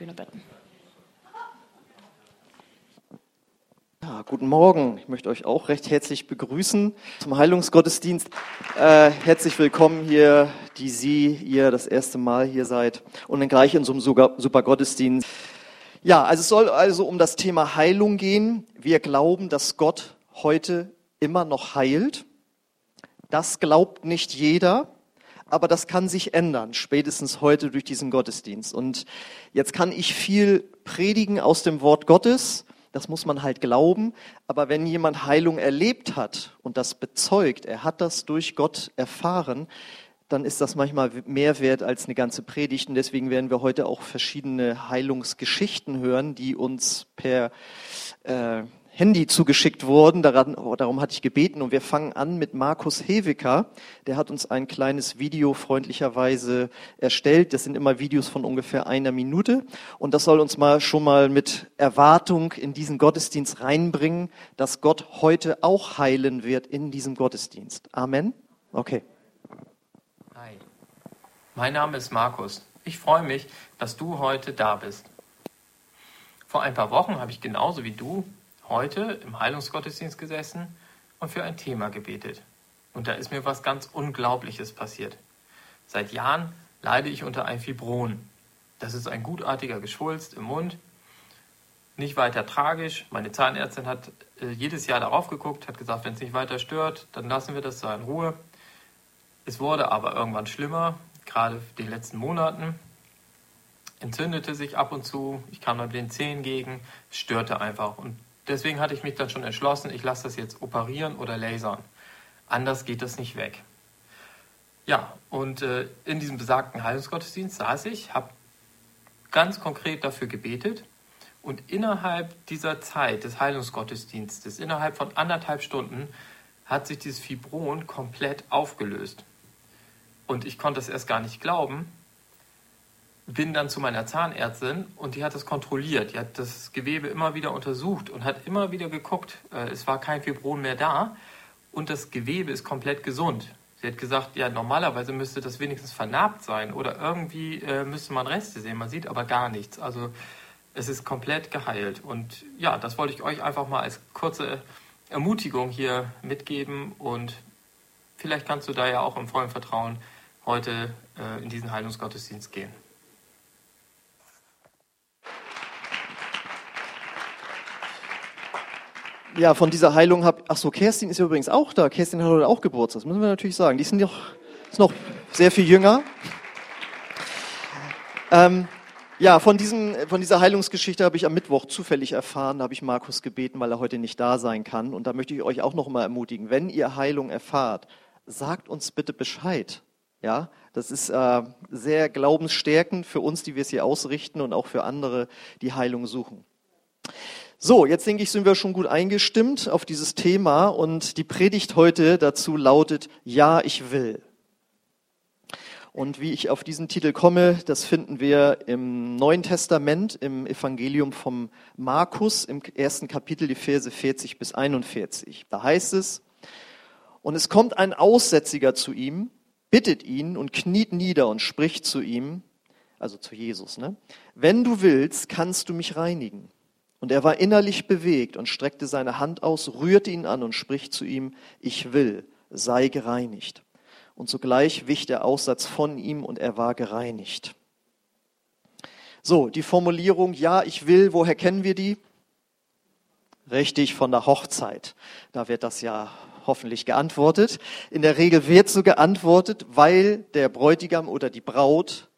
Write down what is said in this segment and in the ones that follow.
Bühne bitten. Ja, guten Morgen. Ich möchte euch auch recht herzlich begrüßen zum Heilungsgottesdienst. Äh, herzlich willkommen hier, die Sie, ihr das erste Mal hier seid und dann gleich in so einem super Gottesdienst. Ja, also es soll also um das Thema Heilung gehen. Wir glauben, dass Gott heute immer noch heilt. Das glaubt nicht jeder, aber das kann sich ändern, spätestens heute durch diesen Gottesdienst. Und jetzt kann ich viel predigen aus dem Wort Gottes das muss man halt glauben. Aber wenn jemand Heilung erlebt hat und das bezeugt, er hat das durch Gott erfahren, dann ist das manchmal mehr wert als eine ganze Predigt. Und deswegen werden wir heute auch verschiedene Heilungsgeschichten hören, die uns per äh, Handy zugeschickt wurden. Daran, darum hatte ich gebeten. Und wir fangen an mit Markus Hewiker. Der hat uns ein kleines Video freundlicherweise erstellt. Das sind immer Videos von ungefähr einer Minute. Und das soll uns mal schon mal mit Erwartung in diesen Gottesdienst reinbringen, dass Gott heute auch heilen wird in diesem Gottesdienst. Amen. Okay. Hi. Mein Name ist Markus. Ich freue mich, dass du heute da bist. Vor ein paar Wochen habe ich genauso wie du heute im Heilungsgottesdienst gesessen und für ein Thema gebetet. Und da ist mir was ganz Unglaubliches passiert. Seit Jahren leide ich unter einem Fibron. Das ist ein gutartiger Geschwulst im Mund. Nicht weiter tragisch. Meine Zahnärztin hat äh, jedes Jahr darauf geguckt, hat gesagt, wenn es nicht weiter stört, dann lassen wir das da in Ruhe. Es wurde aber irgendwann schlimmer, gerade in den letzten Monaten. Entzündete sich ab und zu, ich kam dann den Zähnen gegen, störte einfach. Und Deswegen hatte ich mich dann schon entschlossen, ich lasse das jetzt operieren oder lasern. Anders geht das nicht weg. Ja, und äh, in diesem besagten Heilungsgottesdienst saß ich, habe ganz konkret dafür gebetet und innerhalb dieser Zeit des Heilungsgottesdienstes, innerhalb von anderthalb Stunden, hat sich dieses Fibron komplett aufgelöst. Und ich konnte es erst gar nicht glauben, bin dann zu meiner Zahnärztin und die hat das kontrolliert. Die hat das Gewebe immer wieder untersucht und hat immer wieder geguckt. Äh, es war kein Fibron mehr da und das Gewebe ist komplett gesund. Sie hat gesagt, ja, normalerweise müsste das wenigstens vernarbt sein oder irgendwie äh, müsste man Reste sehen. Man sieht aber gar nichts. Also es ist komplett geheilt. Und ja, das wollte ich euch einfach mal als kurze Ermutigung hier mitgeben und vielleicht kannst du da ja auch im vollen Vertrauen heute äh, in diesen Heilungsgottesdienst gehen. Ja, von dieser Heilung habe ach so, Kerstin ist ja übrigens auch da. Kerstin hat heute auch Geburtstag, das müssen wir natürlich sagen. Die sind noch, ist noch sehr viel jünger. Ähm, ja, von, diesem, von dieser Heilungsgeschichte habe ich am Mittwoch zufällig erfahren. Da habe ich Markus gebeten, weil er heute nicht da sein kann. Und da möchte ich euch auch noch mal ermutigen, wenn ihr Heilung erfahrt, sagt uns bitte Bescheid. Ja, das ist äh, sehr glaubensstärkend für uns, die wir es hier ausrichten und auch für andere, die Heilung suchen. So, jetzt denke ich, sind wir schon gut eingestimmt auf dieses Thema und die Predigt heute dazu lautet, ja, ich will. Und wie ich auf diesen Titel komme, das finden wir im Neuen Testament, im Evangelium vom Markus, im ersten Kapitel, die Verse 40 bis 41. Da heißt es, und es kommt ein Aussätziger zu ihm, bittet ihn und kniet nieder und spricht zu ihm, also zu Jesus, ne? Wenn du willst, kannst du mich reinigen. Und er war innerlich bewegt und streckte seine Hand aus, rührte ihn an und spricht zu ihm, ich will, sei gereinigt. Und sogleich wich der Aussatz von ihm und er war gereinigt. So, die Formulierung, ja, ich will, woher kennen wir die? Richtig, von der Hochzeit. Da wird das ja hoffentlich geantwortet. In der Regel wird so geantwortet, weil der Bräutigam oder die Braut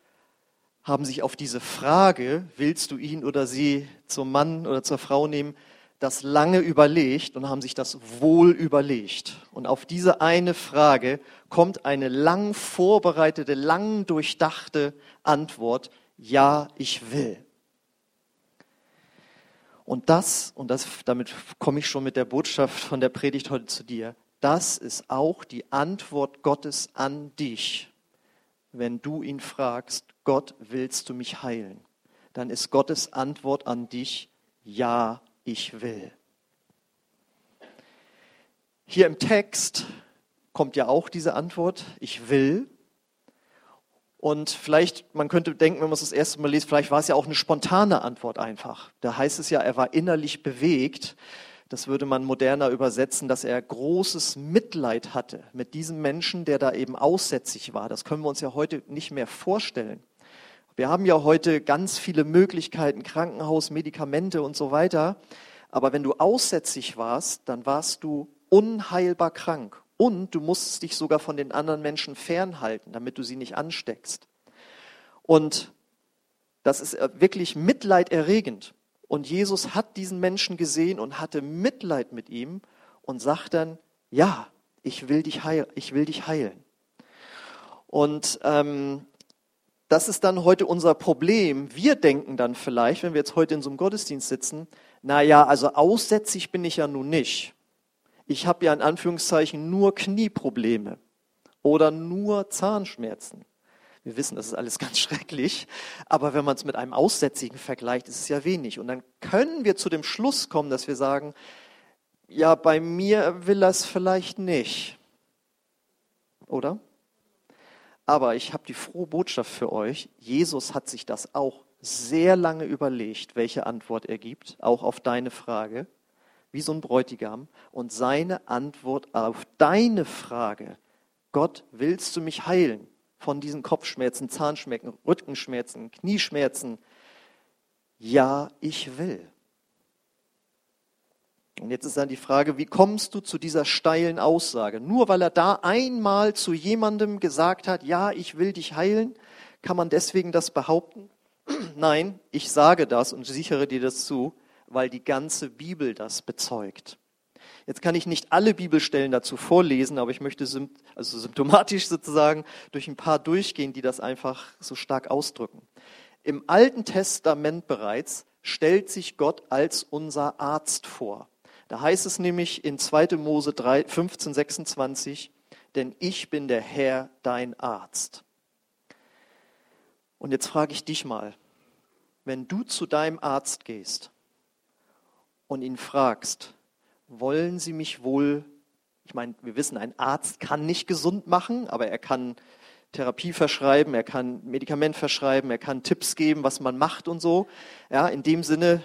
haben sich auf diese Frage, willst du ihn oder sie zum Mann oder zur Frau nehmen, das lange überlegt und haben sich das wohl überlegt. Und auf diese eine Frage kommt eine lang vorbereitete, lang durchdachte Antwort, ja, ich will. Und das, und das, damit komme ich schon mit der Botschaft von der Predigt heute zu dir, das ist auch die Antwort Gottes an dich wenn du ihn fragst, Gott, willst du mich heilen? Dann ist Gottes Antwort an dich, ja, ich will. Hier im Text kommt ja auch diese Antwort, ich will. Und vielleicht, man könnte denken, wenn man es das erste Mal liest, vielleicht war es ja auch eine spontane Antwort einfach. Da heißt es ja, er war innerlich bewegt. Das würde man moderner übersetzen, dass er großes Mitleid hatte mit diesem Menschen, der da eben aussätzig war. Das können wir uns ja heute nicht mehr vorstellen. Wir haben ja heute ganz viele Möglichkeiten, Krankenhaus, Medikamente und so weiter. Aber wenn du aussätzig warst, dann warst du unheilbar krank. Und du musst dich sogar von den anderen Menschen fernhalten, damit du sie nicht ansteckst. Und das ist äh, wirklich mitleiderregend. Und Jesus hat diesen Menschen gesehen und hatte Mitleid mit ihm und sagt dann, ja, ich will dich, heil, ich will dich heilen. Und ähm, das ist dann heute unser Problem. Wir denken dann vielleicht, wenn wir jetzt heute in so einem Gottesdienst sitzen, na ja, also aussätzlich bin ich ja nun nicht ich habe ja in Anführungszeichen nur Knieprobleme oder nur Zahnschmerzen. Wir wissen, das ist alles ganz schrecklich, aber wenn man es mit einem Aussätzigen vergleicht, ist es ja wenig. Und dann können wir zu dem Schluss kommen, dass wir sagen, ja, bei mir will es vielleicht nicht. Oder? Aber ich habe die frohe Botschaft für euch. Jesus hat sich das auch sehr lange überlegt, welche Antwort er gibt, auch auf deine Frage wie so ein Bräutigam. Und seine Antwort auf deine Frage, Gott, willst du mich heilen von diesen Kopfschmerzen, Zahnschmerzen, Rückenschmerzen, Knieschmerzen? Ja, ich will. Und jetzt ist dann die Frage, wie kommst du zu dieser steilen Aussage? Nur weil er da einmal zu jemandem gesagt hat, ja, ich will dich heilen, kann man deswegen das behaupten? Nein, ich sage das und sichere dir das zu, weil die ganze Bibel das bezeugt. Jetzt kann ich nicht alle Bibelstellen dazu vorlesen, aber ich möchte also symptomatisch sozusagen durch ein paar durchgehen, die das einfach so stark ausdrücken. Im Alten Testament bereits stellt sich Gott als unser Arzt vor. Da heißt es nämlich in 2. Mose 3, 15, 26, denn ich bin der Herr, dein Arzt. Und jetzt frage ich dich mal, wenn du zu deinem Arzt gehst und ihn fragst, wollen Sie mich wohl, ich meine, wir wissen, ein Arzt kann nicht gesund machen, aber er kann Therapie verschreiben, er kann Medikament verschreiben, er kann Tipps geben, was man macht und so. Ja, in dem Sinne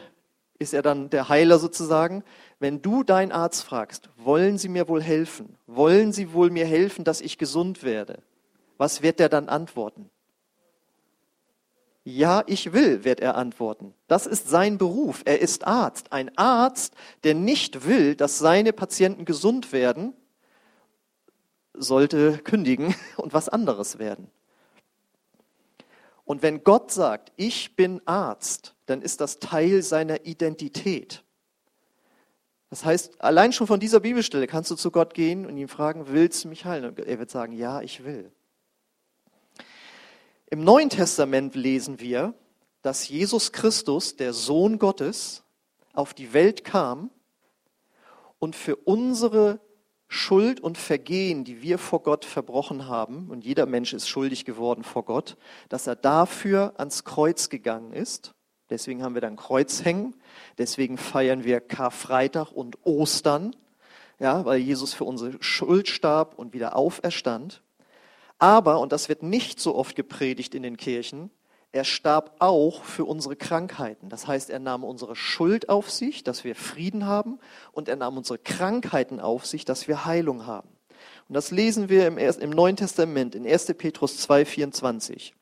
ist er dann der Heiler sozusagen. Wenn du deinen Arzt fragst, wollen Sie mir wohl helfen? Wollen Sie wohl mir helfen, dass ich gesund werde? Was wird der dann antworten? Ja, ich will, wird er antworten. Das ist sein Beruf. Er ist Arzt. Ein Arzt, der nicht will, dass seine Patienten gesund werden, sollte kündigen und was anderes werden. Und wenn Gott sagt, ich bin Arzt, dann ist das Teil seiner Identität. Das heißt, allein schon von dieser Bibelstelle kannst du zu Gott gehen und ihn fragen, willst du mich heilen? Und er wird sagen, ja, ich will. Im Neuen Testament lesen wir, dass Jesus Christus, der Sohn Gottes, auf die Welt kam und für unsere Schuld und Vergehen, die wir vor Gott verbrochen haben, und jeder Mensch ist schuldig geworden vor Gott, dass er dafür ans Kreuz gegangen ist. Deswegen haben wir dann Kreuz hängen. Deswegen feiern wir Karfreitag und Ostern, ja, weil Jesus für unsere Schuld starb und wieder auferstand. Aber, und das wird nicht so oft gepredigt in den Kirchen, er starb auch für unsere Krankheiten. Das heißt, er nahm unsere Schuld auf sich, dass wir Frieden haben, und er nahm unsere Krankheiten auf sich, dass wir Heilung haben. Und das lesen wir im, im Neuen Testament in 1. Petrus 2, 24.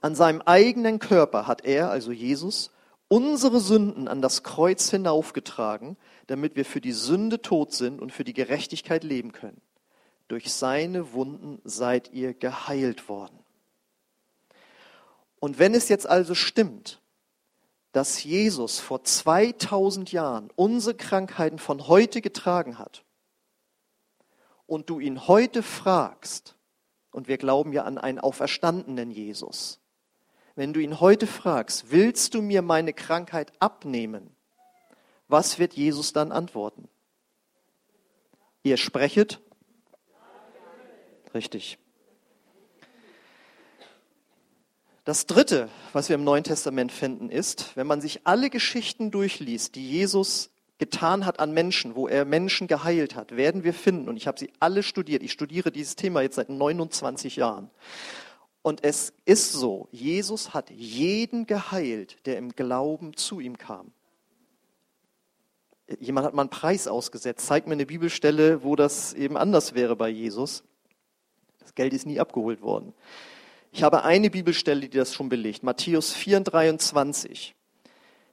An seinem eigenen Körper hat er, also Jesus, unsere Sünden an das Kreuz hinaufgetragen, damit wir für die Sünde tot sind und für die Gerechtigkeit leben können. Durch seine Wunden seid ihr geheilt worden. Und wenn es jetzt also stimmt, dass Jesus vor 2000 Jahren unsere Krankheiten von heute getragen hat und du ihn heute fragst, und wir glauben ja an einen auferstandenen Jesus, wenn du ihn heute fragst, willst du mir meine Krankheit abnehmen, was wird Jesus dann antworten? Ihr sprechet Richtig. Das Dritte, was wir im Neuen Testament finden, ist, wenn man sich alle Geschichten durchliest, die Jesus getan hat an Menschen, wo er Menschen geheilt hat, werden wir finden, und ich habe sie alle studiert, ich studiere dieses Thema jetzt seit 29 Jahren, Und es ist so, Jesus hat jeden geheilt, der im Glauben zu ihm kam. Jemand hat mal einen Preis ausgesetzt. Zeig mir eine Bibelstelle, wo das eben anders wäre bei Jesus. Geld ist nie abgeholt worden. Ich habe eine Bibelstelle, die das schon belegt. Matthäus 4, 23.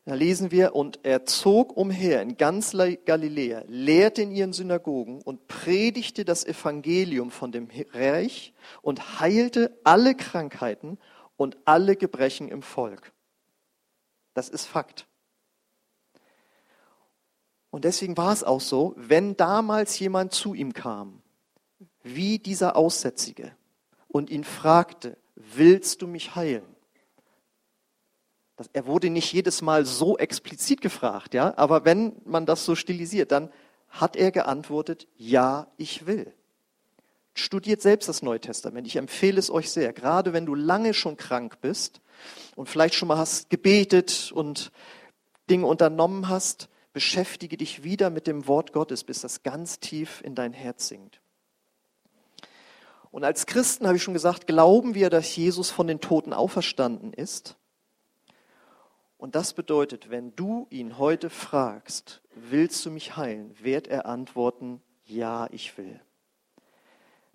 Da lesen wir, und er zog umher in ganz Galiläa, lehrte in ihren Synagogen und predigte das Evangelium von dem Reich und heilte alle Krankheiten und alle Gebrechen im Volk. Das ist Fakt. Und deswegen war es auch so, wenn damals jemand zu ihm kam, wie dieser Aussätzige, und ihn fragte, willst du mich heilen? Er wurde nicht jedes Mal so explizit gefragt, ja, aber wenn man das so stilisiert, dann hat er geantwortet, ja, ich will. Studiert selbst das Neue Testament. Ich empfehle es euch sehr, gerade wenn du lange schon krank bist und vielleicht schon mal hast gebetet und Dinge unternommen hast, beschäftige dich wieder mit dem Wort Gottes, bis das ganz tief in dein Herz sinkt. Und als Christen habe ich schon gesagt, glauben wir, dass Jesus von den Toten auferstanden ist. Und das bedeutet, wenn du ihn heute fragst, willst du mich heilen, wird er antworten, ja, ich will.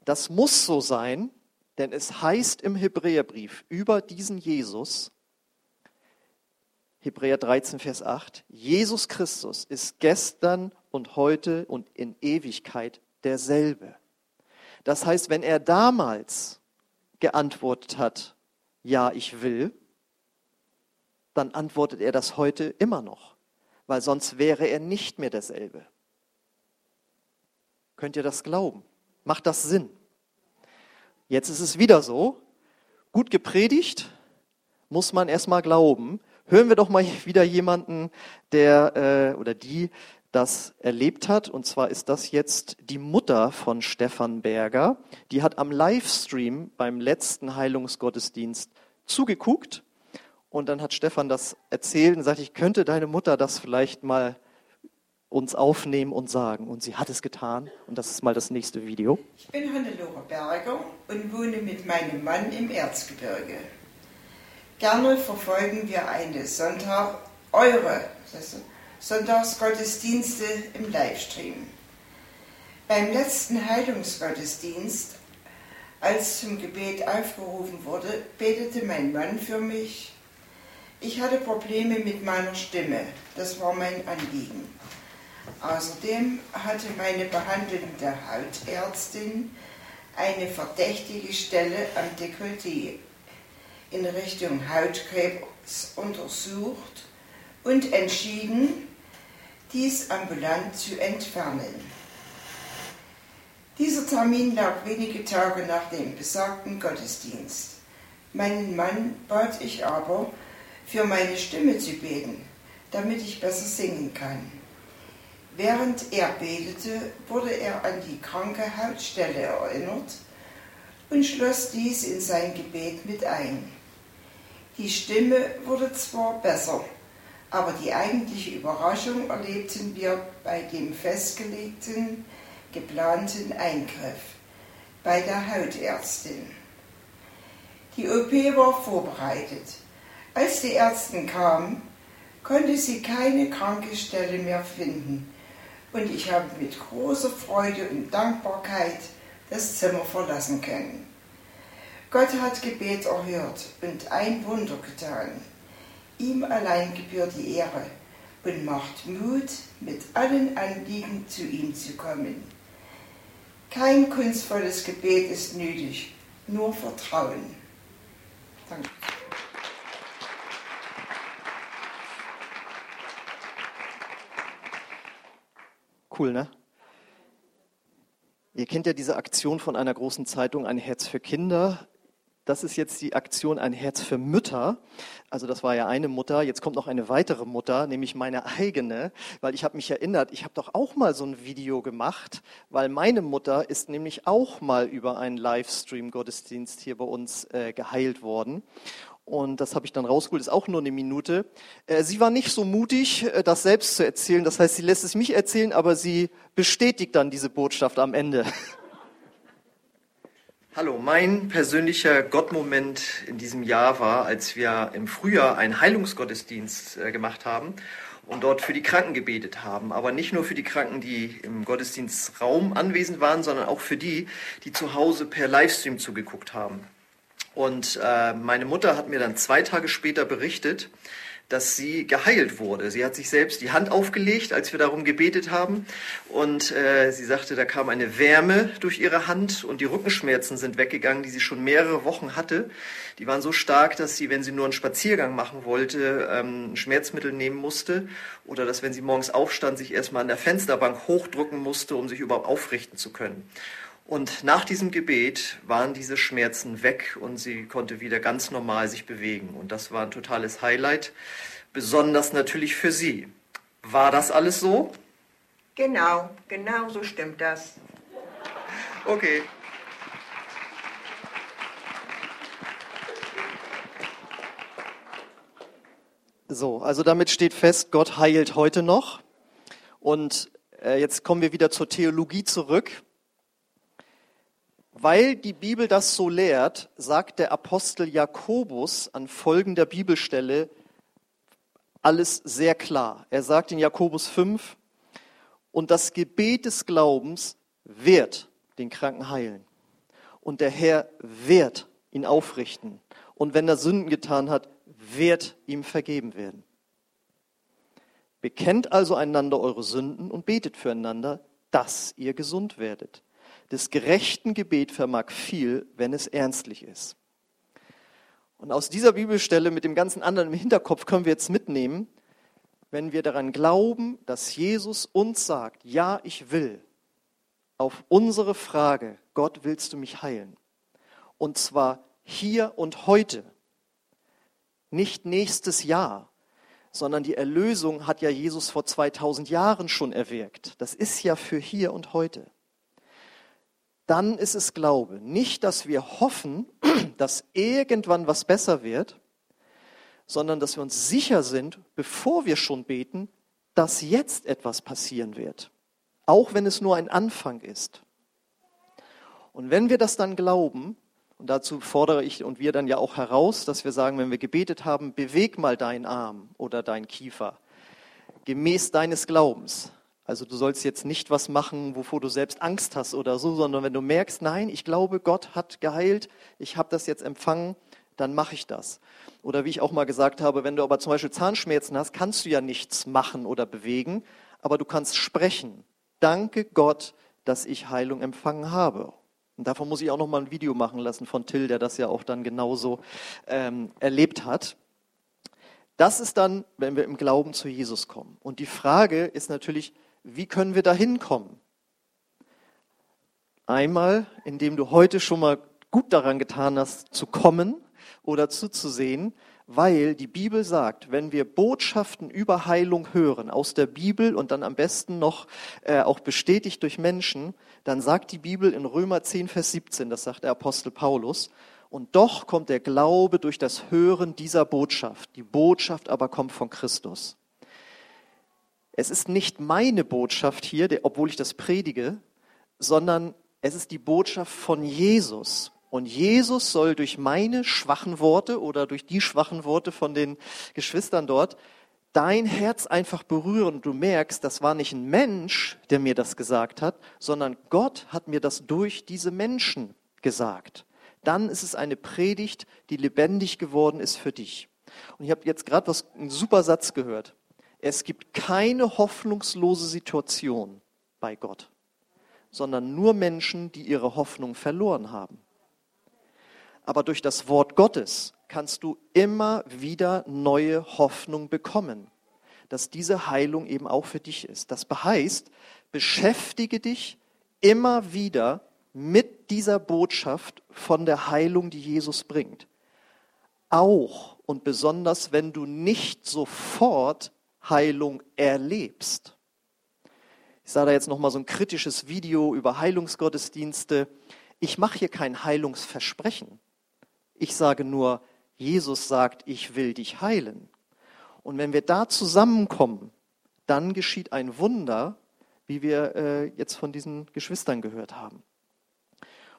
Das muss so sein, denn es heißt im Hebräerbrief über diesen Jesus, Hebräer 13, Vers 8, Jesus Christus ist gestern und heute und in Ewigkeit derselbe. Das heißt, wenn er damals geantwortet hat, ja, ich will, dann antwortet er das heute immer noch, weil sonst wäre er nicht mehr derselbe. Könnt ihr das glauben? Macht das Sinn? Jetzt ist es wieder so, gut gepredigt, muss man erstmal glauben. Hören wir doch mal wieder jemanden, der äh, oder die das erlebt hat. Und zwar ist das jetzt die Mutter von Stefan Berger. Die hat am Livestream beim letzten Heilungsgottesdienst zugeguckt und dann hat Stefan das erzählt und sagt, ich könnte deine Mutter das vielleicht mal uns aufnehmen und sagen. Und sie hat es getan. Und das ist mal das nächste Video. Ich bin Hannelore Berger und wohne mit meinem Mann im Erzgebirge. Gerne verfolgen wir eine Sonntag, eure Sonntagsgottesdienste im Livestream. Beim letzten Heilungsgottesdienst, als zum Gebet aufgerufen wurde, betete mein Mann für mich ich hatte Probleme mit meiner Stimme, das war mein Anliegen. Außerdem hatte meine behandelnde Hautärztin eine verdächtige Stelle am Dekolleté in Richtung Hautkrebs untersucht und entschieden, dies ambulant zu entfernen. Dieser Termin lag wenige Tage nach dem besagten Gottesdienst. Meinen Mann bat ich aber, für meine Stimme zu beten, damit ich besser singen kann. Während er betete, wurde er an die kranke Hautstelle erinnert und schloss dies in sein Gebet mit ein. Die Stimme wurde zwar besser, aber die eigentliche Überraschung erlebten wir bei dem festgelegten, geplanten Eingriff bei der Hautärztin. Die OP war vorbereitet. Als die Ärztin kam, konnte sie keine kranke Stelle mehr finden und ich habe mit großer Freude und Dankbarkeit das Zimmer verlassen können. Gott hat Gebet erhört und ein Wunder getan. Ihm allein gebührt die Ehre und macht Mut, mit allen Anliegen zu ihm zu kommen. Kein kunstvolles Gebet ist nötig, nur Vertrauen. Danke. Cool, ne? Ihr kennt ja diese Aktion von einer großen Zeitung, ein Herz für Kinder. Das ist jetzt die Aktion Ein Herz für Mütter. Also das war ja eine Mutter. Jetzt kommt noch eine weitere Mutter, nämlich meine eigene, weil ich habe mich erinnert, ich habe doch auch mal so ein Video gemacht, weil meine Mutter ist nämlich auch mal über einen Livestream-Gottesdienst hier bei uns äh, geheilt worden. Und das habe ich dann rausgeholt, ist auch nur eine Minute. Äh, sie war nicht so mutig, äh, das selbst zu erzählen. Das heißt, sie lässt es mich erzählen, aber sie bestätigt dann diese Botschaft am Ende. Hallo, mein persönlicher Gottmoment in diesem Jahr war, als wir im Frühjahr einen Heilungsgottesdienst äh, gemacht haben und dort für die Kranken gebetet haben. Aber nicht nur für die Kranken, die im Gottesdienstraum anwesend waren, sondern auch für die, die zu Hause per Livestream zugeguckt haben. Und äh, meine Mutter hat mir dann zwei Tage später berichtet, dass sie geheilt wurde. Sie hat sich selbst die Hand aufgelegt, als wir darum gebetet haben. Und äh, sie sagte, da kam eine Wärme durch ihre Hand und die Rückenschmerzen sind weggegangen, die sie schon mehrere Wochen hatte. Die waren so stark, dass sie, wenn sie nur einen Spaziergang machen wollte, ähm, Schmerzmittel nehmen musste. Oder dass, wenn sie morgens aufstand, sich erstmal an der Fensterbank hochdrücken musste, um sich überhaupt aufrichten zu können. Und nach diesem Gebet waren diese Schmerzen weg und sie konnte wieder ganz normal sich bewegen. Und das war ein totales Highlight, besonders natürlich für sie. War das alles so? Genau, genau so stimmt das. Okay. So, also damit steht fest, Gott heilt heute noch. Und äh, jetzt kommen wir wieder zur Theologie zurück. Weil die Bibel das so lehrt, sagt der Apostel Jakobus an folgender Bibelstelle alles sehr klar. Er sagt in Jakobus 5, und das Gebet des Glaubens wird den Kranken heilen. Und der Herr wird ihn aufrichten. Und wenn er Sünden getan hat, wird ihm vergeben werden. Bekennt also einander eure Sünden und betet füreinander, dass ihr gesund werdet des gerechten Gebet vermag viel, wenn es ernstlich ist. Und aus dieser Bibelstelle mit dem ganzen anderen im Hinterkopf können wir jetzt mitnehmen, wenn wir daran glauben, dass Jesus uns sagt, ja, ich will, auf unsere Frage, Gott, willst du mich heilen? Und zwar hier und heute, nicht nächstes Jahr, sondern die Erlösung hat ja Jesus vor 2000 Jahren schon erwirkt. Das ist ja für hier und heute dann ist es Glaube. Nicht, dass wir hoffen, dass irgendwann was besser wird, sondern dass wir uns sicher sind, bevor wir schon beten, dass jetzt etwas passieren wird. Auch wenn es nur ein Anfang ist. Und wenn wir das dann glauben, und dazu fordere ich und wir dann ja auch heraus, dass wir sagen, wenn wir gebetet haben, beweg mal deinen Arm oder deinen Kiefer, gemäß deines Glaubens, also du sollst jetzt nicht was machen, wovor du selbst Angst hast oder so, sondern wenn du merkst, nein, ich glaube, Gott hat geheilt, ich habe das jetzt empfangen, dann mache ich das. Oder wie ich auch mal gesagt habe, wenn du aber zum Beispiel Zahnschmerzen hast, kannst du ja nichts machen oder bewegen, aber du kannst sprechen. Danke Gott, dass ich Heilung empfangen habe. Und davon muss ich auch noch mal ein Video machen lassen von Till, der das ja auch dann genauso ähm, erlebt hat. Das ist dann, wenn wir im Glauben zu Jesus kommen. Und die Frage ist natürlich, wie können wir da hinkommen? Einmal, indem du heute schon mal gut daran getan hast, zu kommen oder zuzusehen, weil die Bibel sagt, wenn wir Botschaften über Heilung hören aus der Bibel und dann am besten noch äh, auch bestätigt durch Menschen, dann sagt die Bibel in Römer 10, Vers 17, das sagt der Apostel Paulus, und doch kommt der Glaube durch das Hören dieser Botschaft. Die Botschaft aber kommt von Christus. Es ist nicht meine Botschaft hier, obwohl ich das predige, sondern es ist die Botschaft von Jesus. Und Jesus soll durch meine schwachen Worte oder durch die schwachen Worte von den Geschwistern dort dein Herz einfach berühren du merkst, das war nicht ein Mensch, der mir das gesagt hat, sondern Gott hat mir das durch diese Menschen gesagt. Dann ist es eine Predigt, die lebendig geworden ist für dich. Und ich habe jetzt gerade einen super Satz gehört. Es gibt keine hoffnungslose Situation bei Gott, sondern nur Menschen, die ihre Hoffnung verloren haben. Aber durch das Wort Gottes kannst du immer wieder neue Hoffnung bekommen, dass diese Heilung eben auch für dich ist. Das heißt, beschäftige dich immer wieder mit dieser Botschaft von der Heilung, die Jesus bringt. Auch und besonders, wenn du nicht sofort Heilung erlebst. Ich sah da jetzt noch mal so ein kritisches Video über Heilungsgottesdienste. Ich mache hier kein Heilungsversprechen. Ich sage nur, Jesus sagt, ich will dich heilen. Und wenn wir da zusammenkommen, dann geschieht ein Wunder, wie wir äh, jetzt von diesen Geschwistern gehört haben.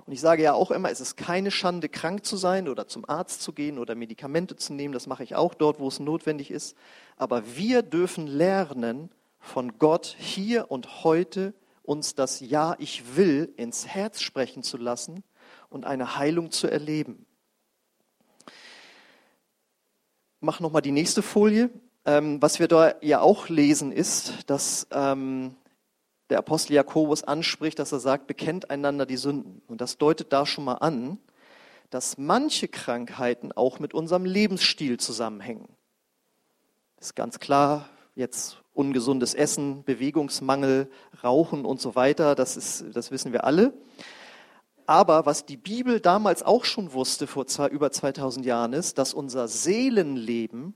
Und ich sage ja auch immer, es ist keine Schande, krank zu sein oder zum Arzt zu gehen oder Medikamente zu nehmen. Das mache ich auch dort, wo es notwendig ist. Aber wir dürfen lernen, von Gott hier und heute uns das Ja, ich will ins Herz sprechen zu lassen und eine Heilung zu erleben. Mach nochmal die nächste Folie. Ähm, was wir da ja auch lesen ist, dass ähm, der Apostel Jakobus anspricht, dass er sagt, bekennt einander die Sünden. Und das deutet da schon mal an, dass manche Krankheiten auch mit unserem Lebensstil zusammenhängen. Das ist ganz klar, jetzt ungesundes Essen, Bewegungsmangel, Rauchen und so weiter, das, ist, das wissen wir alle. Aber was die Bibel damals auch schon wusste, vor zwei, über 2000 Jahren, ist, dass unser Seelenleben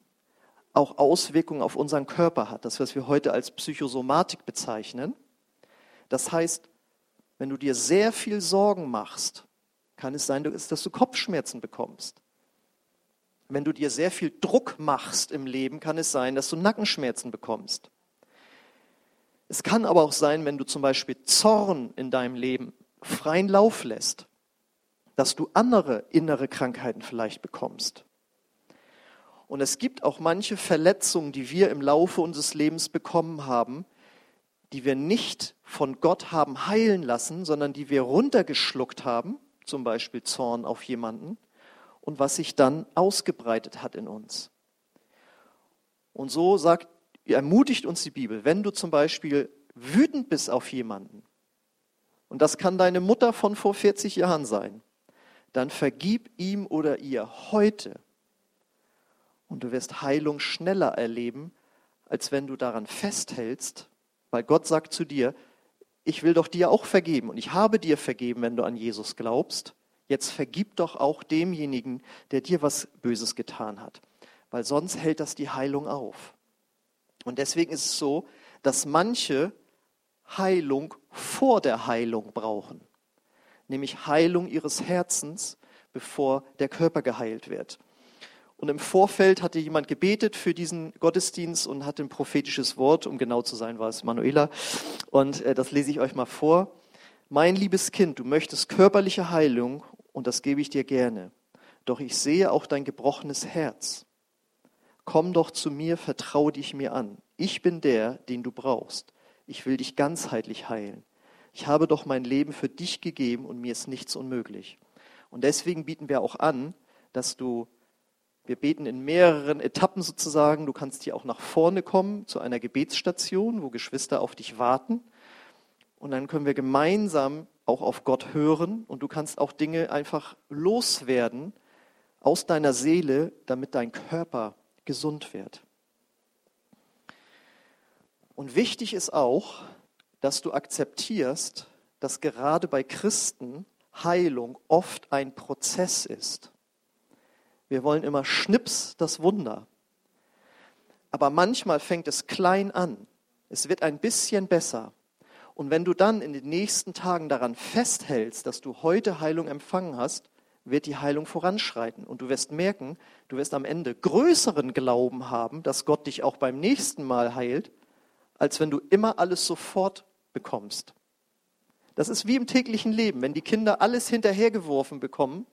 auch Auswirkungen auf unseren Körper hat. Das, was wir heute als Psychosomatik bezeichnen. Das heißt, wenn du dir sehr viel Sorgen machst, kann es sein, dass du Kopfschmerzen bekommst. Wenn du dir sehr viel Druck machst im Leben, kann es sein, dass du Nackenschmerzen bekommst. Es kann aber auch sein, wenn du zum Beispiel Zorn in deinem Leben freien Lauf lässt, dass du andere innere Krankheiten vielleicht bekommst. Und es gibt auch manche Verletzungen, die wir im Laufe unseres Lebens bekommen haben, die wir nicht von Gott haben heilen lassen, sondern die wir runtergeschluckt haben, zum Beispiel Zorn auf jemanden, und was sich dann ausgebreitet hat in uns. Und so sagt, ermutigt uns die Bibel, wenn du zum Beispiel wütend bist auf jemanden, und das kann deine Mutter von vor 40 Jahren sein, dann vergib ihm oder ihr heute. Und du wirst Heilung schneller erleben, als wenn du daran festhältst weil Gott sagt zu dir, ich will doch dir auch vergeben und ich habe dir vergeben, wenn du an Jesus glaubst. Jetzt vergib doch auch demjenigen, der dir was Böses getan hat, weil sonst hält das die Heilung auf. Und deswegen ist es so, dass manche Heilung vor der Heilung brauchen, nämlich Heilung ihres Herzens, bevor der Körper geheilt wird. Und im Vorfeld hatte jemand gebetet für diesen Gottesdienst und hatte ein prophetisches Wort, um genau zu sein, war es Manuela. Und äh, das lese ich euch mal vor. Mein liebes Kind, du möchtest körperliche Heilung und das gebe ich dir gerne. Doch ich sehe auch dein gebrochenes Herz. Komm doch zu mir, vertraue dich mir an. Ich bin der, den du brauchst. Ich will dich ganzheitlich heilen. Ich habe doch mein Leben für dich gegeben und mir ist nichts unmöglich. Und deswegen bieten wir auch an, dass du wir beten in mehreren Etappen sozusagen. Du kannst hier auch nach vorne kommen zu einer Gebetsstation, wo Geschwister auf dich warten. Und dann können wir gemeinsam auch auf Gott hören und du kannst auch Dinge einfach loswerden aus deiner Seele, damit dein Körper gesund wird. Und wichtig ist auch, dass du akzeptierst, dass gerade bei Christen Heilung oft ein Prozess ist. Wir wollen immer Schnips das Wunder. Aber manchmal fängt es klein an. Es wird ein bisschen besser. Und wenn du dann in den nächsten Tagen daran festhältst, dass du heute Heilung empfangen hast, wird die Heilung voranschreiten. Und du wirst merken, du wirst am Ende größeren Glauben haben, dass Gott dich auch beim nächsten Mal heilt, als wenn du immer alles sofort bekommst. Das ist wie im täglichen Leben. Wenn die Kinder alles hinterhergeworfen bekommen,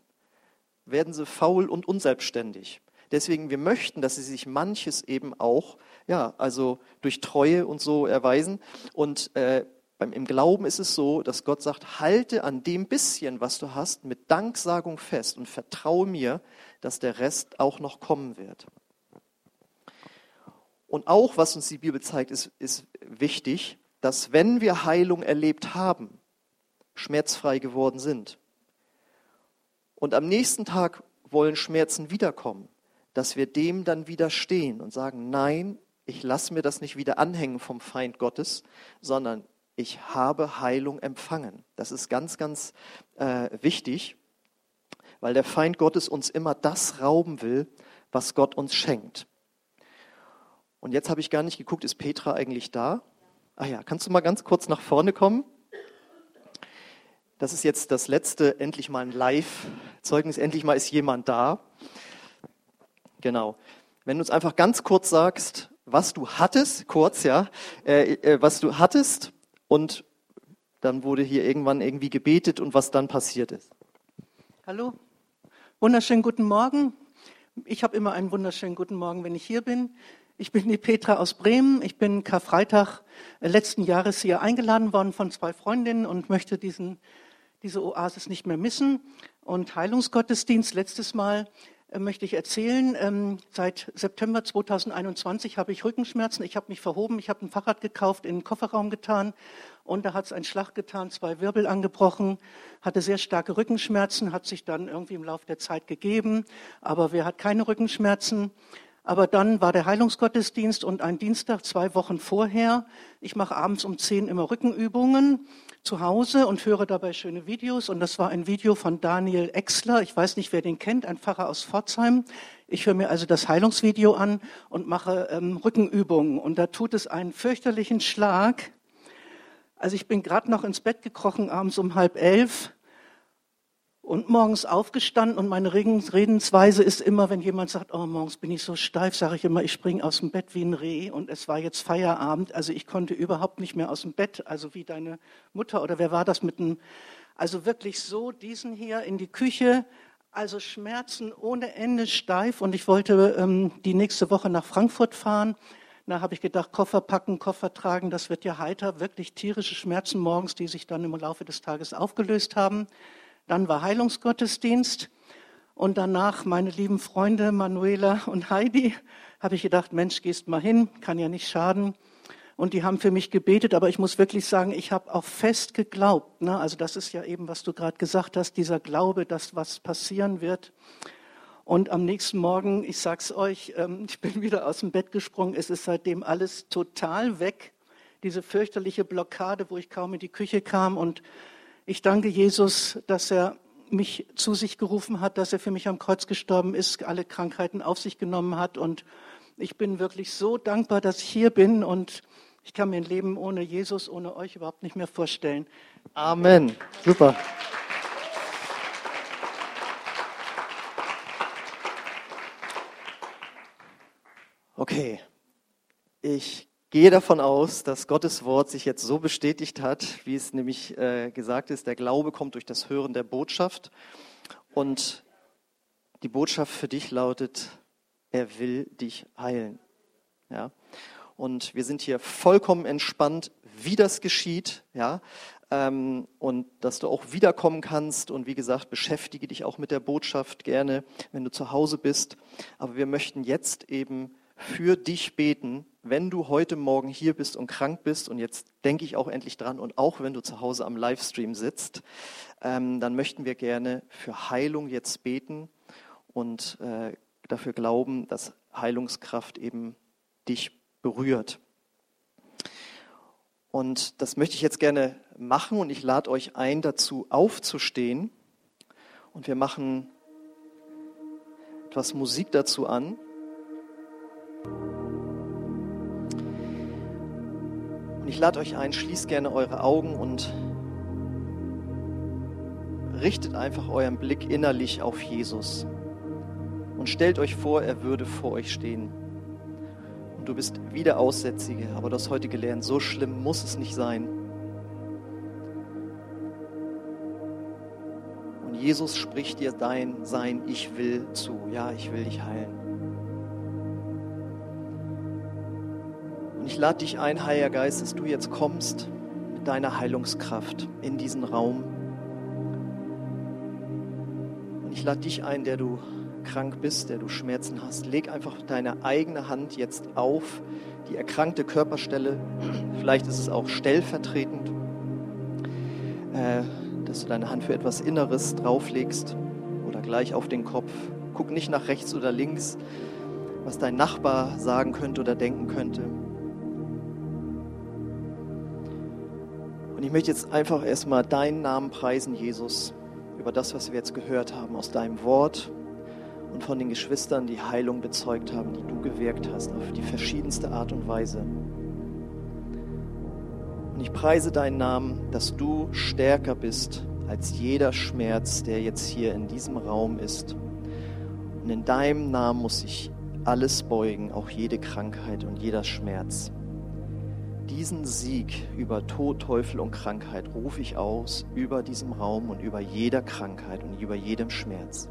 werden sie faul und unselbstständig. Deswegen, wir möchten, dass sie sich manches eben auch, ja, also durch Treue und so erweisen. Und äh, beim, im Glauben ist es so, dass Gott sagt, halte an dem bisschen, was du hast, mit Danksagung fest und vertraue mir, dass der Rest auch noch kommen wird. Und auch, was uns die Bibel zeigt, ist, ist wichtig, dass wenn wir Heilung erlebt haben, schmerzfrei geworden sind, und am nächsten Tag wollen Schmerzen wiederkommen, dass wir dem dann widerstehen und sagen, nein, ich lasse mir das nicht wieder anhängen vom Feind Gottes, sondern ich habe Heilung empfangen. Das ist ganz, ganz äh, wichtig, weil der Feind Gottes uns immer das rauben will, was Gott uns schenkt. Und jetzt habe ich gar nicht geguckt, ist Petra eigentlich da? Ah ja, kannst du mal ganz kurz nach vorne kommen? Das ist jetzt das letzte, endlich mal ein Live-Zeugnis, endlich mal ist jemand da. Genau. Wenn du uns einfach ganz kurz sagst, was du hattest, kurz, ja, äh, äh, was du hattest und dann wurde hier irgendwann irgendwie gebetet und was dann passiert ist. Hallo, wunderschönen guten Morgen. Ich habe immer einen wunderschönen guten Morgen, wenn ich hier bin. Ich bin die Petra aus Bremen. Ich bin Karfreitag letzten Jahres hier eingeladen worden von zwei Freundinnen und möchte diesen, diese Oasis nicht mehr missen. Und Heilungsgottesdienst letztes Mal äh, möchte ich erzählen. Ähm, seit September 2021 habe ich Rückenschmerzen. Ich habe mich verhoben. Ich habe ein Fahrrad gekauft, in den Kofferraum getan und da hat es einen Schlag getan, zwei Wirbel angebrochen, hatte sehr starke Rückenschmerzen, hat sich dann irgendwie im Laufe der Zeit gegeben, aber wer hat keine Rückenschmerzen? Aber dann war der Heilungsgottesdienst und ein Dienstag zwei Wochen vorher. Ich mache abends um zehn immer Rückenübungen zu Hause und höre dabei schöne Videos. Und das war ein Video von Daniel Exler. Ich weiß nicht, wer den kennt, ein Pfarrer aus Pforzheim. Ich höre mir also das Heilungsvideo an und mache ähm, Rückenübungen. Und da tut es einen fürchterlichen Schlag. Also ich bin gerade noch ins Bett gekrochen, abends um halb elf und morgens aufgestanden und meine Redensweise ist immer, wenn jemand sagt, oh, morgens bin ich so steif, sage ich immer, ich springe aus dem Bett wie ein Reh und es war jetzt Feierabend, also ich konnte überhaupt nicht mehr aus dem Bett, also wie deine Mutter oder wer war das mit einem, also wirklich so diesen hier in die Küche, also Schmerzen ohne Ende steif und ich wollte ähm, die nächste Woche nach Frankfurt fahren da habe ich gedacht, Koffer packen, Koffer tragen, das wird ja heiter. Wirklich tierische Schmerzen morgens, die sich dann im Laufe des Tages aufgelöst haben. Dann war Heilungsgottesdienst. Und danach meine lieben Freunde Manuela und Heidi, habe ich gedacht, Mensch, gehst mal hin, kann ja nicht schaden. Und die haben für mich gebetet, aber ich muss wirklich sagen, ich habe auch fest geglaubt. Ne? Also das ist ja eben, was du gerade gesagt hast, dieser Glaube, dass was passieren wird. Und am nächsten Morgen, ich sag's euch, ähm, ich bin wieder aus dem Bett gesprungen. Es ist seitdem alles total weg. Diese fürchterliche Blockade, wo ich kaum in die Küche kam. Und ich danke Jesus, dass er mich zu sich gerufen hat, dass er für mich am Kreuz gestorben ist, alle Krankheiten auf sich genommen hat. Und ich bin wirklich so dankbar, dass ich hier bin. Und ich kann mir ein Leben ohne Jesus, ohne euch überhaupt nicht mehr vorstellen. Amen. Super. Okay, ich gehe davon aus, dass Gottes Wort sich jetzt so bestätigt hat, wie es nämlich äh, gesagt ist, der Glaube kommt durch das Hören der Botschaft. Und die Botschaft für dich lautet, er will dich heilen. Ja? Und wir sind hier vollkommen entspannt, wie das geschieht. Ja? Ähm, und dass du auch wiederkommen kannst. Und wie gesagt, beschäftige dich auch mit der Botschaft gerne, wenn du zu Hause bist. Aber wir möchten jetzt eben für dich beten, wenn du heute Morgen hier bist und krank bist. Und jetzt denke ich auch endlich dran. Und auch wenn du zu Hause am Livestream sitzt, ähm, dann möchten wir gerne für Heilung jetzt beten und äh, dafür glauben, dass Heilungskraft eben dich berührt. Und das möchte ich jetzt gerne machen und ich lade euch ein, dazu aufzustehen. Und wir machen etwas Musik dazu an. Ich lade euch ein, schließt gerne eure Augen und richtet einfach euren Blick innerlich auf Jesus und stellt euch vor, er würde vor euch stehen. Und du bist wieder Aussätzige, aber du hast heute gelernt, so schlimm muss es nicht sein. Und Jesus spricht dir dein Sein, ich will zu, ja, ich will dich heilen. Und ich lade dich ein, Heiliger Geist, dass du jetzt kommst mit deiner Heilungskraft in diesen Raum. Und ich lade dich ein, der du krank bist, der du Schmerzen hast. Leg einfach deine eigene Hand jetzt auf die erkrankte Körperstelle. Vielleicht ist es auch stellvertretend, äh, dass du deine Hand für etwas Inneres drauflegst oder gleich auf den Kopf. Guck nicht nach rechts oder links, was dein Nachbar sagen könnte oder denken könnte. Und ich möchte jetzt einfach erstmal deinen Namen preisen, Jesus, über das, was wir jetzt gehört haben aus deinem Wort und von den Geschwistern, die Heilung bezeugt haben, die du gewirkt hast, auf die verschiedenste Art und Weise. Und ich preise deinen Namen, dass du stärker bist als jeder Schmerz, der jetzt hier in diesem Raum ist. Und in deinem Namen muss sich alles beugen, auch jede Krankheit und jeder Schmerz. Diesen Sieg über Tod, Teufel und Krankheit rufe ich aus über diesem Raum und über jeder Krankheit und über jedem Schmerz.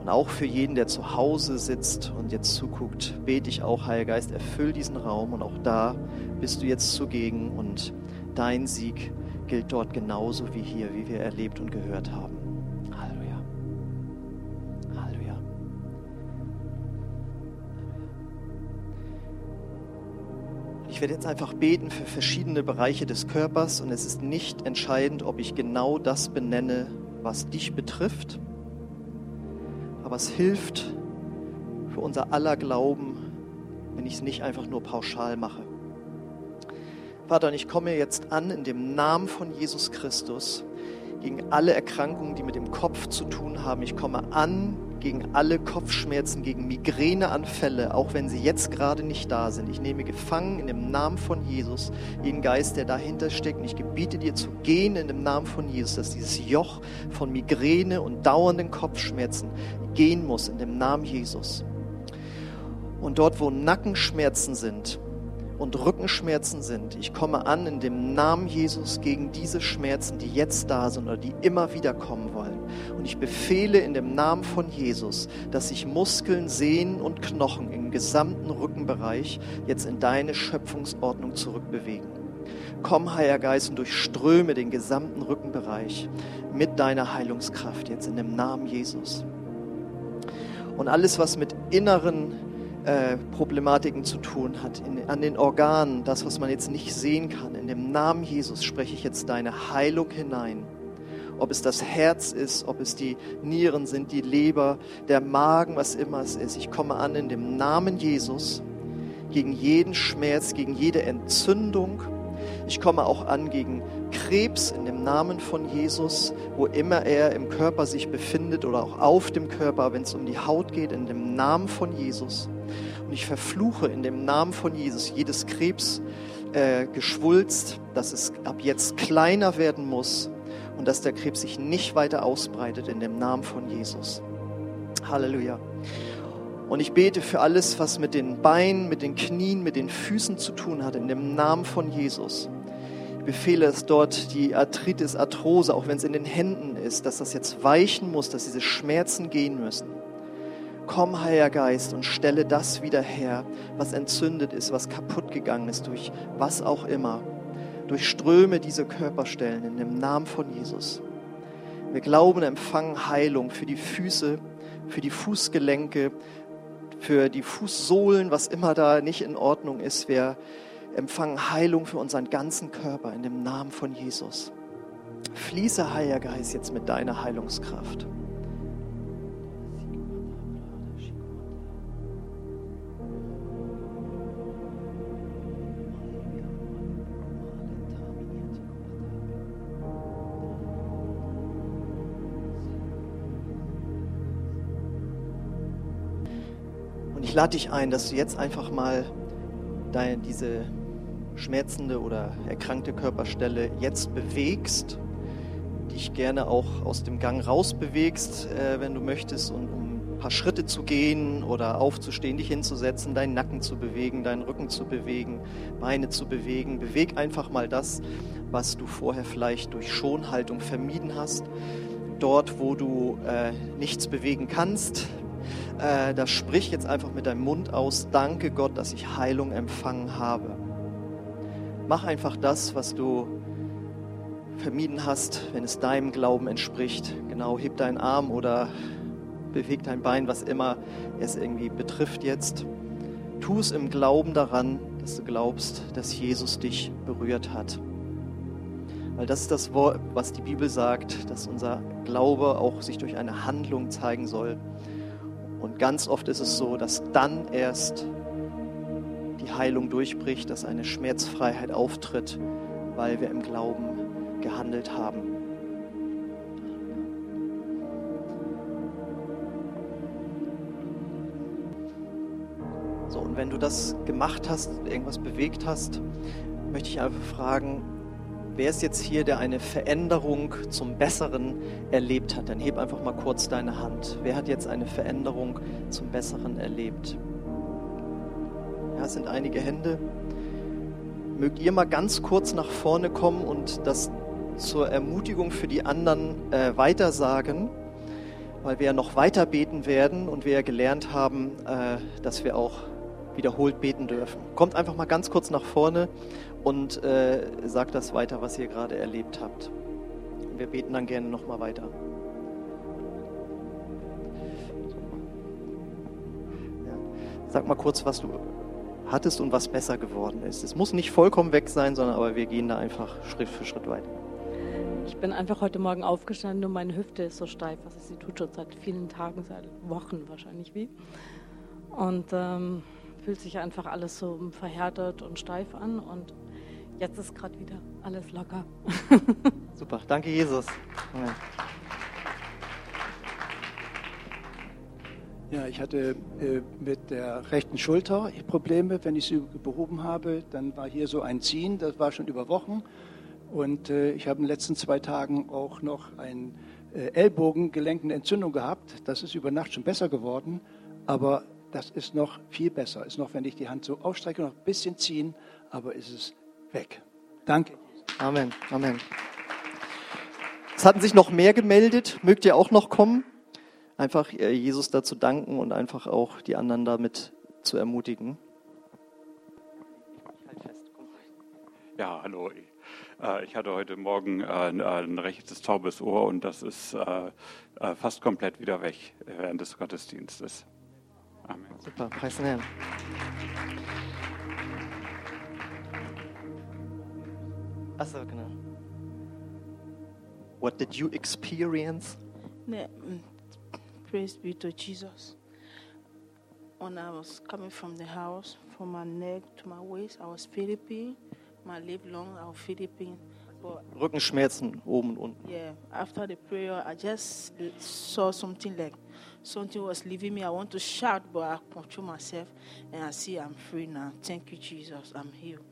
Und auch für jeden, der zu Hause sitzt und jetzt zuguckt, bete ich auch, Heiliger Geist, erfüll diesen Raum und auch da bist du jetzt zugegen und dein Sieg gilt dort genauso wie hier, wie wir erlebt und gehört haben. Ich werde jetzt einfach beten für verschiedene Bereiche des Körpers und es ist nicht entscheidend, ob ich genau das benenne, was dich betrifft aber es hilft für unser aller Glauben, wenn ich es nicht einfach nur pauschal mache. Vater, und ich komme jetzt an in dem Namen von Jesus Christus gegen alle Erkrankungen, die mit dem Kopf zu tun haben. Ich komme an gegen alle Kopfschmerzen, gegen Migräneanfälle, auch wenn sie jetzt gerade nicht da sind. Ich nehme gefangen in dem Namen von Jesus jeden Geist, der dahinter steckt. Und ich gebiete dir zu gehen in dem Namen von Jesus, dass dieses Joch von Migräne und dauernden Kopfschmerzen gehen muss in dem Namen Jesus. Und dort, wo Nackenschmerzen sind, und Rückenschmerzen sind. Ich komme an in dem Namen Jesus gegen diese Schmerzen, die jetzt da sind oder die immer wieder kommen wollen. Ich befehle in dem Namen von Jesus, dass sich Muskeln, Sehnen und Knochen im gesamten Rückenbereich jetzt in deine Schöpfungsordnung zurückbewegen. Komm, Heiliger Geist, und durchströme den gesamten Rückenbereich mit deiner Heilungskraft jetzt in dem Namen Jesus. Und alles, was mit inneren äh, Problematiken zu tun hat, in, an den Organen, das, was man jetzt nicht sehen kann. In dem Namen Jesus spreche ich jetzt deine Heilung hinein. Ob es das Herz ist, ob es die Nieren sind, die Leber, der Magen, was immer es ist. Ich komme an in dem Namen Jesus gegen jeden Schmerz, gegen jede Entzündung. Ich komme auch an gegen Krebs in dem Namen von Jesus, wo immer er im Körper sich befindet oder auch auf dem Körper, wenn es um die Haut geht, in dem Namen von Jesus. Und ich verfluche in dem Namen von Jesus jedes Krebsgeschwulst, äh, dass es ab jetzt kleiner werden muss und dass der Krebs sich nicht weiter ausbreitet in dem Namen von Jesus. Halleluja. Und ich bete für alles, was mit den Beinen, mit den Knien, mit den Füßen zu tun hat, in dem Namen von Jesus. Ich befehle, dass dort die Arthritis, Arthrose, auch wenn es in den Händen ist, dass das jetzt weichen muss, dass diese Schmerzen gehen müssen. Komm, Heiliger Geist, und stelle das wieder her, was entzündet ist, was kaputt gegangen ist, durch was auch immer. Durchströme diese Körperstellen in dem Namen von Jesus. Wir glauben, empfangen Heilung für die Füße, für die Fußgelenke, für die Fußsohlen, was immer da nicht in Ordnung ist. Wir empfangen Heilung für unseren ganzen Körper in dem Namen von Jesus. Fließe, Heiliger Geist, jetzt mit deiner Heilungskraft. Lade dich ein, dass du jetzt einfach mal deine, diese schmerzende oder erkrankte Körperstelle jetzt bewegst, dich gerne auch aus dem Gang rausbewegst, äh, wenn du möchtest, und um ein paar Schritte zu gehen oder aufzustehen, dich hinzusetzen, deinen Nacken zu bewegen, deinen Rücken zu bewegen, Beine zu bewegen. Beweg einfach mal das, was du vorher vielleicht durch Schonhaltung vermieden hast. Dort, wo du äh, nichts bewegen kannst, äh, das sprich jetzt einfach mit deinem Mund aus, danke Gott, dass ich Heilung empfangen habe. Mach einfach das, was du vermieden hast, wenn es deinem Glauben entspricht. Genau, heb deinen Arm oder beweg dein Bein, was immer es irgendwie betrifft jetzt. Tu es im Glauben daran, dass du glaubst, dass Jesus dich berührt hat. Weil das ist das Wort, was die Bibel sagt, dass unser Glaube auch sich durch eine Handlung zeigen soll. Und ganz oft ist es so, dass dann erst die Heilung durchbricht, dass eine Schmerzfreiheit auftritt, weil wir im Glauben gehandelt haben. So, und wenn du das gemacht hast, irgendwas bewegt hast, möchte ich einfach fragen, Wer ist jetzt hier, der eine Veränderung zum Besseren erlebt hat? Dann heb einfach mal kurz deine Hand. Wer hat jetzt eine Veränderung zum Besseren erlebt? Ja, es sind einige Hände. mögt ihr mal ganz kurz nach vorne kommen und das zur Ermutigung für die anderen äh, weitersagen, weil wir ja noch weiter beten werden und wir ja gelernt haben, äh, dass wir auch wiederholt beten dürfen. Kommt einfach mal ganz kurz nach vorne und äh, sagt das weiter, was ihr gerade erlebt habt. Wir beten dann gerne nochmal weiter. Ja. Sag mal kurz, was du hattest und was besser geworden ist. Es muss nicht vollkommen weg sein, sondern aber wir gehen da einfach Schritt für Schritt weiter. Ich bin einfach heute Morgen aufgestanden und meine Hüfte ist so steif. Also sie tut schon seit vielen Tagen, seit Wochen wahrscheinlich wie. Und ähm, fühlt sich einfach alles so verhärtet und steif an. Und jetzt ist gerade wieder alles locker. Super, danke Jesus. Amen. Ja, ich hatte äh, mit der rechten Schulter Probleme. Wenn ich sie behoben habe, dann war hier so ein Ziehen, das war schon über Wochen. Und äh, ich habe in den letzten zwei Tagen auch noch ein äh, Ellbogengelenk, Entzündung gehabt. Das ist über Nacht schon besser geworden, aber das ist noch viel besser. Ist noch, wenn ich die Hand so ausstrecke, noch ein bisschen ziehen, aber ist es weg. Danke. Amen. Amen. Es hatten sich noch mehr gemeldet. Mögt ihr auch noch kommen? Einfach äh, Jesus dazu danken und einfach auch die anderen damit zu ermutigen. Ja, hallo. Äh, ich hatte heute Morgen äh, ein rechtes taubes Ohr und das ist fast komplett wieder weg während des Gottesdienstes. Amen. Super, preis den Herrn. Achso, genau. What did you experience? Mm, praise be to Jesus. When I was coming from the house, from my neck to my waist, I was feeling pain. My live long, I was feeling pain. But Rückenschmerzen oben und unten. Yeah, after the prayer, I just saw something like something was leaving me. I want to shout, but I control myself and I see I'm free now. Thank you, Jesus. I'm healed.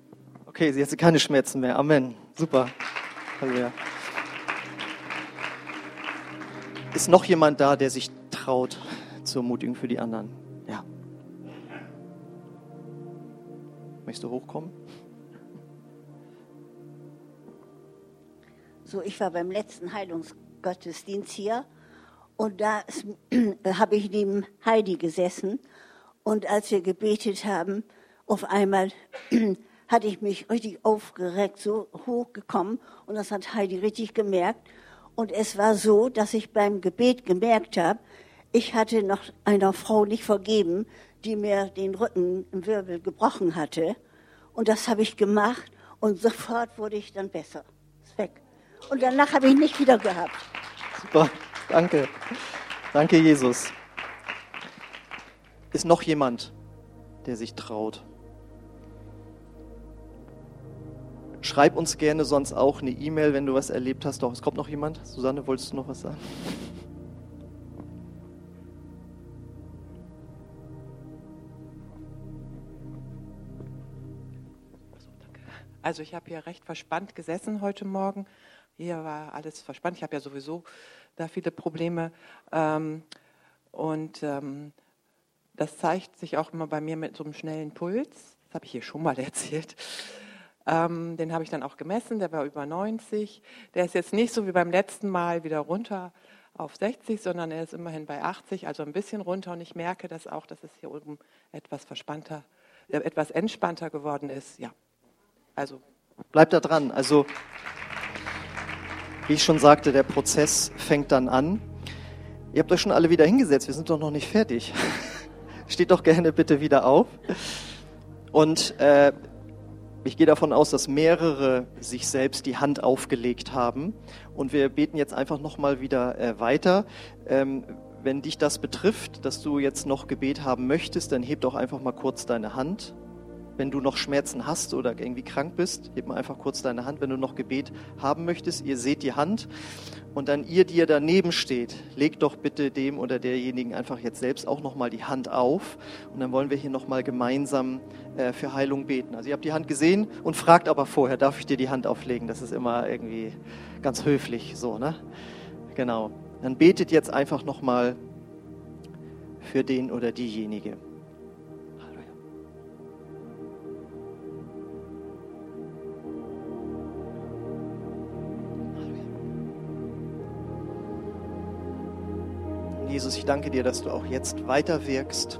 Okay, sie hat keine Schmerzen mehr. Amen. Super. Halleluja. Ist noch jemand da, der sich traut zur Ermutigung für die anderen? Ja. Möchtest du hochkommen? So, ich war beim letzten Heilungsgottesdienst hier und da habe ich neben Heidi gesessen und als wir gebetet haben, auf einmal hatte ich mich richtig aufgeregt, so hochgekommen und das hat Heidi richtig gemerkt. Und es war so, dass ich beim Gebet gemerkt habe, ich hatte noch einer Frau nicht vergeben, die mir den Rücken im Wirbel gebrochen hatte. Und das habe ich gemacht und sofort wurde ich dann besser. Ist weg. Und danach habe ich nicht wieder gehabt. Super, danke. Danke, Jesus. Ist noch jemand, der sich traut? Schreib uns gerne sonst auch eine E-Mail, wenn du was erlebt hast. Doch, es kommt noch jemand. Susanne, wolltest du noch was sagen? Also ich habe hier recht verspannt gesessen heute Morgen. Hier war alles verspannt. Ich habe ja sowieso da viele Probleme. Ähm, und ähm, das zeigt sich auch immer bei mir mit so einem schnellen Puls. Das habe ich hier schon mal erzählt. Ähm, den habe ich dann auch gemessen, der war über 90. Der ist jetzt nicht so wie beim letzten Mal wieder runter auf 60, sondern er ist immerhin bei 80, also ein bisschen runter. Und ich merke das auch, dass es hier oben etwas verspannter, äh, etwas entspannter geworden ist. Ja, also. Bleibt da dran. Also, wie ich schon sagte, der Prozess fängt dann an. Ihr habt euch schon alle wieder hingesetzt, wir sind doch noch nicht fertig. Steht doch gerne bitte wieder auf. Und äh, ich gehe davon aus, dass mehrere sich selbst die Hand aufgelegt haben. Und wir beten jetzt einfach nochmal wieder äh, weiter. Ähm, wenn dich das betrifft, dass du jetzt noch Gebet haben möchtest, dann heb doch einfach mal kurz deine Hand. Wenn du noch Schmerzen hast oder irgendwie krank bist, heb mal einfach kurz deine Hand. Wenn du noch Gebet haben möchtest, ihr seht die Hand. Und dann ihr, die ihr daneben steht, legt doch bitte dem oder derjenigen einfach jetzt selbst auch nochmal die Hand auf. Und dann wollen wir hier nochmal gemeinsam äh, für Heilung beten. Also ihr habt die Hand gesehen und fragt aber vorher, darf ich dir die Hand auflegen? Das ist immer irgendwie ganz höflich so, ne? Genau. Dann betet jetzt einfach nochmal für den oder diejenige. Jesus, ich danke dir, dass du auch jetzt weiter wirkst.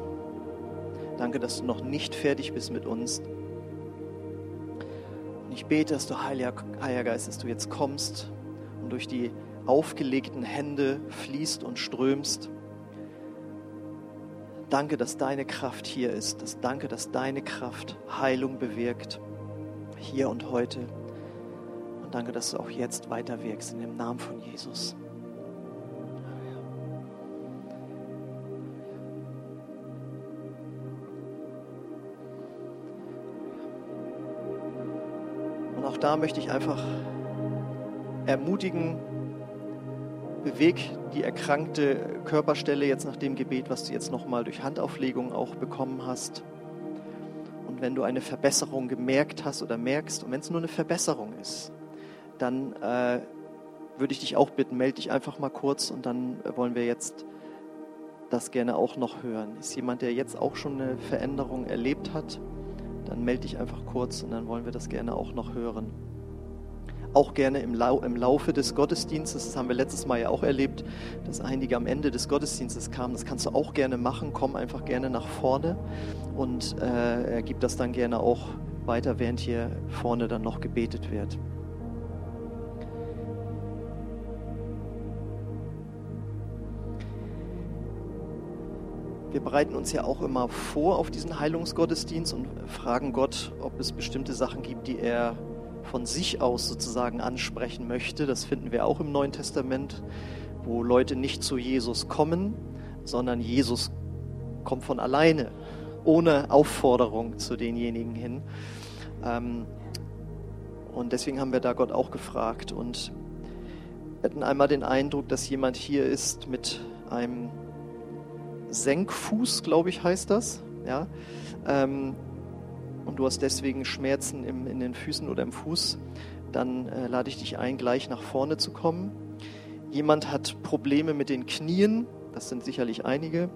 Danke, dass du noch nicht fertig bist mit uns. Und ich bete, dass du, Heiliger, Heiliger Geist, dass du jetzt kommst und durch die aufgelegten Hände fließt und strömst. Danke, dass deine Kraft hier ist. Das danke, dass deine Kraft Heilung bewirkt, hier und heute. Und danke, dass du auch jetzt weiter wirkst in dem Namen von Jesus. Da möchte ich einfach ermutigen, beweg die erkrankte Körperstelle jetzt nach dem Gebet, was du jetzt nochmal durch Handauflegung auch bekommen hast. Und wenn du eine Verbesserung gemerkt hast oder merkst, und wenn es nur eine Verbesserung ist, dann äh, würde ich dich auch bitten, melde dich einfach mal kurz und dann wollen wir jetzt das gerne auch noch hören. Ist jemand, der jetzt auch schon eine Veränderung erlebt hat, dann melde dich einfach kurz und dann wollen wir das gerne auch noch hören auch gerne im, Lau im Laufe des Gottesdienstes. Das haben wir letztes Mal ja auch erlebt, dass einige am Ende des Gottesdienstes kamen. Das kannst du auch gerne machen. Komm einfach gerne nach vorne und äh, gibt das dann gerne auch weiter, während hier vorne dann noch gebetet wird. Wir bereiten uns ja auch immer vor auf diesen Heilungsgottesdienst und fragen Gott, ob es bestimmte Sachen gibt, die er von sich aus sozusagen ansprechen möchte. Das finden wir auch im Neuen Testament, wo Leute nicht zu Jesus kommen, sondern Jesus kommt von alleine, ohne Aufforderung zu denjenigen hin. Ähm, und deswegen haben wir da Gott auch gefragt und hatten einmal den Eindruck, dass jemand hier ist mit einem Senkfuß, glaube ich, heißt das. Ja, ähm, und du hast deswegen Schmerzen im, in den Füßen oder im Fuß, dann äh, lade ich dich ein, gleich nach vorne zu kommen. Jemand hat Probleme mit den Knien, das sind sicherlich einige.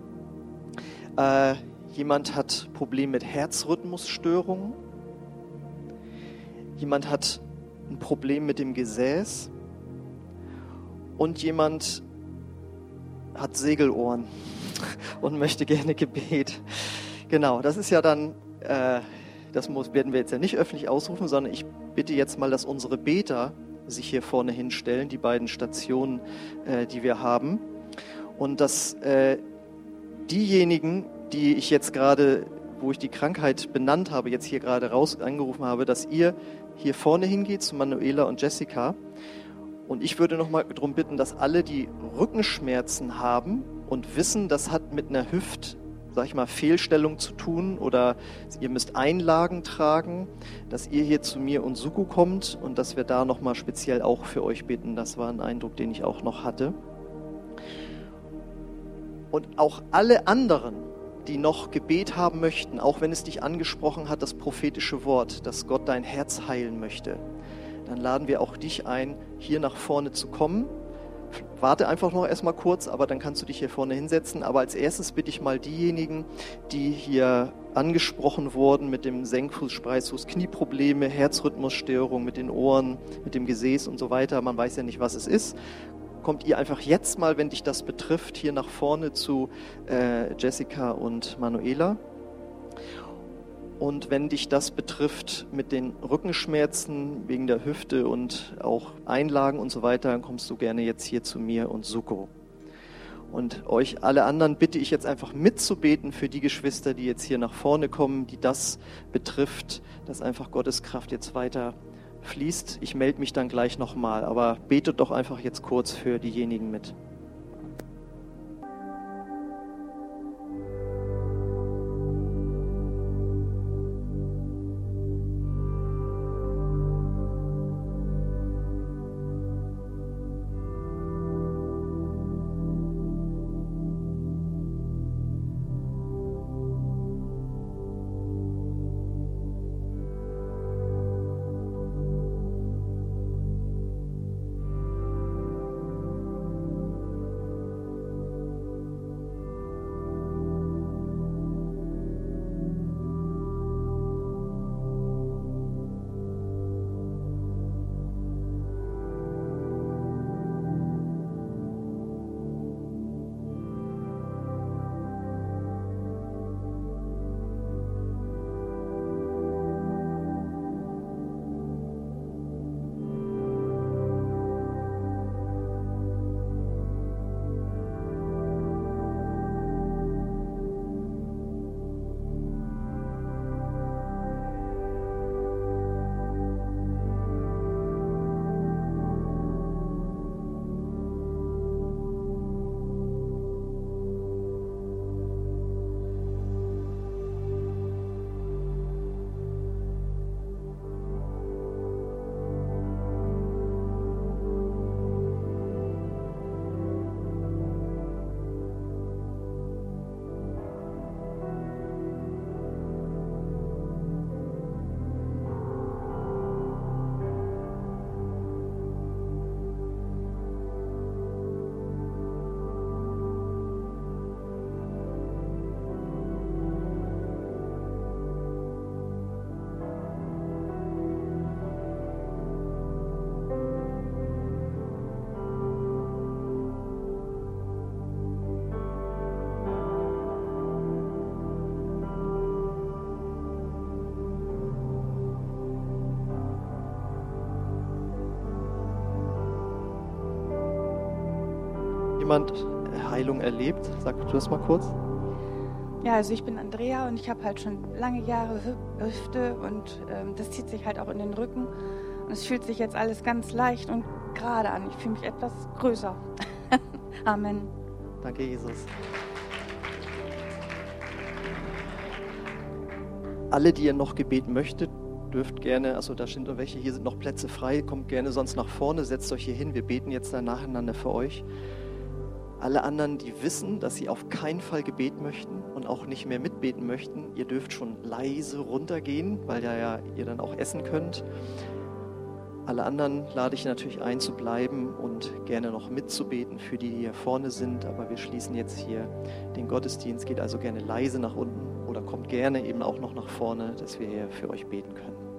Äh, jemand hat Probleme mit Herzrhythmusstörungen. Jemand hat ein Problem mit dem Gesäß. Und jemand hat Segelohren und möchte gerne Gebet. Genau, das ist ja dann äh, das muss, werden wir jetzt ja nicht öffentlich ausrufen, sondern ich bitte jetzt mal, dass unsere Beter sich hier vorne hinstellen, die beiden Stationen, äh, die wir haben. Und dass äh, diejenigen, die ich jetzt gerade, wo ich die Krankheit benannt habe, jetzt hier gerade raus angerufen habe, dass ihr hier vorne hingeht zu Manuela und Jessica. Und ich würde nochmal darum bitten, dass alle, die Rückenschmerzen haben und wissen, das hat mit einer Hüft sag ich mal, Fehlstellung zu tun oder ihr müsst Einlagen tragen, dass ihr hier zu mir und Suku kommt und dass wir da nochmal speziell auch für euch beten. Das war ein Eindruck, den ich auch noch hatte. Und auch alle anderen, die noch Gebet haben möchten, auch wenn es dich angesprochen hat, das prophetische Wort, dass Gott dein Herz heilen möchte, dann laden wir auch dich ein, hier nach vorne zu kommen warte einfach noch erstmal kurz, aber dann kannst du dich hier vorne hinsetzen. Aber als erstes bitte ich mal diejenigen, die hier angesprochen wurden mit dem Senkfuß, Spreizfuß, Knieprobleme, Herzrhythmusstörung mit den Ohren, mit dem Gesäß und so weiter. Man weiß ja nicht, was es ist. Kommt ihr einfach jetzt mal, wenn dich das betrifft, hier nach vorne zu äh, Jessica und Manuela. Und wenn dich das betrifft mit den Rückenschmerzen wegen der Hüfte und auch Einlagen und so weiter, dann kommst du gerne jetzt hier zu mir und Suko. Und euch alle anderen bitte ich jetzt einfach mitzubeten für die Geschwister, die jetzt hier nach vorne kommen, die das betrifft, dass einfach Gottes Kraft jetzt weiter fließt. Ich melde mich dann gleich nochmal, aber betet doch einfach jetzt kurz für diejenigen mit. Jemand Heilung erlebt? Sag du das mal kurz. Ja, also ich bin Andrea und ich habe halt schon lange Jahre Hü- Hüfte und ähm, das zieht sich halt auch in den Rücken. Und es fühlt sich jetzt alles ganz leicht und gerade an. Ich fühle mich etwas größer. Amen. Danke, Jesus. Alle, die ihr noch Gebet möchtet, dürft gerne, also da sind noch welche, hier sind noch Plätze frei, kommt gerne sonst nach vorne, setzt euch hier hin, wir beten jetzt dann nacheinander für euch. Alle anderen, die wissen, dass sie auf keinen Fall Gebet möchten und auch nicht mehr mitbeten möchten, ihr dürft schon leise runtergehen, weil ja, ja ihr dann auch essen könnt. Alle anderen lade ich natürlich ein zu bleiben und gerne noch mitzubeten für die, die hier vorne sind. Aber wir schließen jetzt hier den Gottesdienst. Geht also gerne leise nach unten oder kommt gerne eben auch noch nach vorne, dass wir hier für euch beten können.